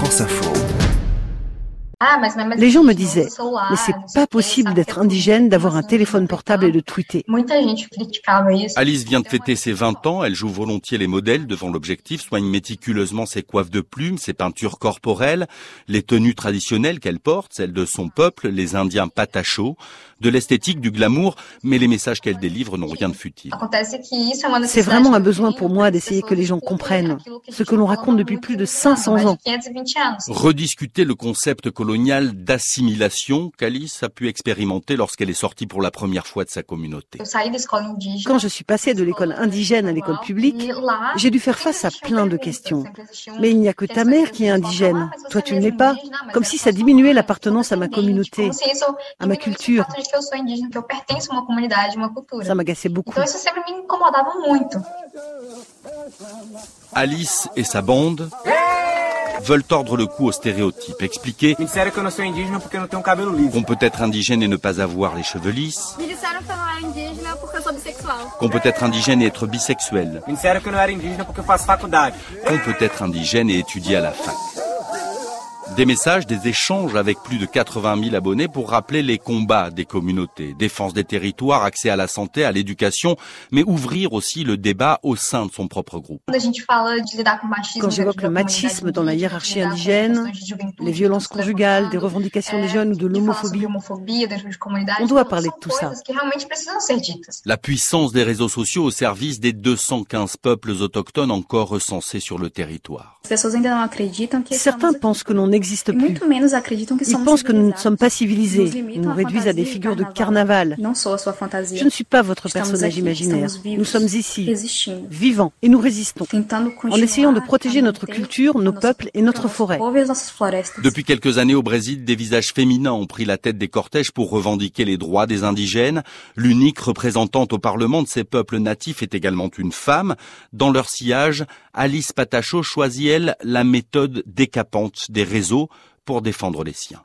France Info. Les gens me disaient, mais c'est pas possible d'être indigène, d'avoir un téléphone portable et de tweeter. Alice vient de fêter ses 20 ans, elle joue volontiers les modèles devant l'objectif, soigne méticuleusement ses coiffes de plumes, ses peintures corporelles, les tenues traditionnelles qu'elle porte, celles de son peuple, les Indiens patachos, de l'esthétique, du glamour, mais les messages qu'elle délivre n'ont rien de futile. C'est vraiment un besoin pour moi d'essayer que les gens comprennent ce que l'on raconte depuis plus de 500 ans. Rediscuter le concept colonial d'assimilation qu'Alice a pu expérimenter lorsqu'elle est sortie pour la première fois de sa communauté. Quand je suis passée de l'école indigène à l'école publique, j'ai dû faire face à plein de questions. Mais il n'y a que ta mère qui est indigène. Toi, tu ne l'es pas. Comme si ça diminuait l'appartenance à ma communauté, à ma culture. Ça m'agaçait beaucoup. Alice et sa bande veulent tordre le cou aux stéréotypes, expliquer qu'on peut être indigène et ne pas avoir les cheveux lisses, qu'on peut être indigène et être bisexuel, qu'on peut être indigène et étudier à la fac. Des messages, des échanges avec plus de 80 000 abonnés pour rappeler les combats des communautés, défense des territoires, accès à la santé, à l'éducation, mais ouvrir aussi le débat au sein de son propre groupe. Quand j'évoque le machisme dans la hiérarchie indigène, les violences conjugales, des revendications des jeunes ou de l'homophobie, on doit parler de tout ça. La puissance des réseaux sociaux au service des 215 peuples autochtones encore recensés sur le territoire. Certains pensent que l'on n'existe plus. Ils pensent que nous ne sommes pas civilisés. Ils nous réduisent à des figures de carnaval. Je ne suis pas votre personnage imaginaire. Nous sommes ici, vivants, et nous résistons, en essayant de protéger notre culture, nos peuples et notre forêt. Depuis quelques années au Brésil, des visages féminins ont pris la tête des cortèges pour revendiquer les droits des indigènes. L'unique représentante au Parlement de ces peuples natifs est également une femme. Dans leur sillage, Alice Patacho choisit, elle, la méthode décapante des réseaux pour défendre les siens.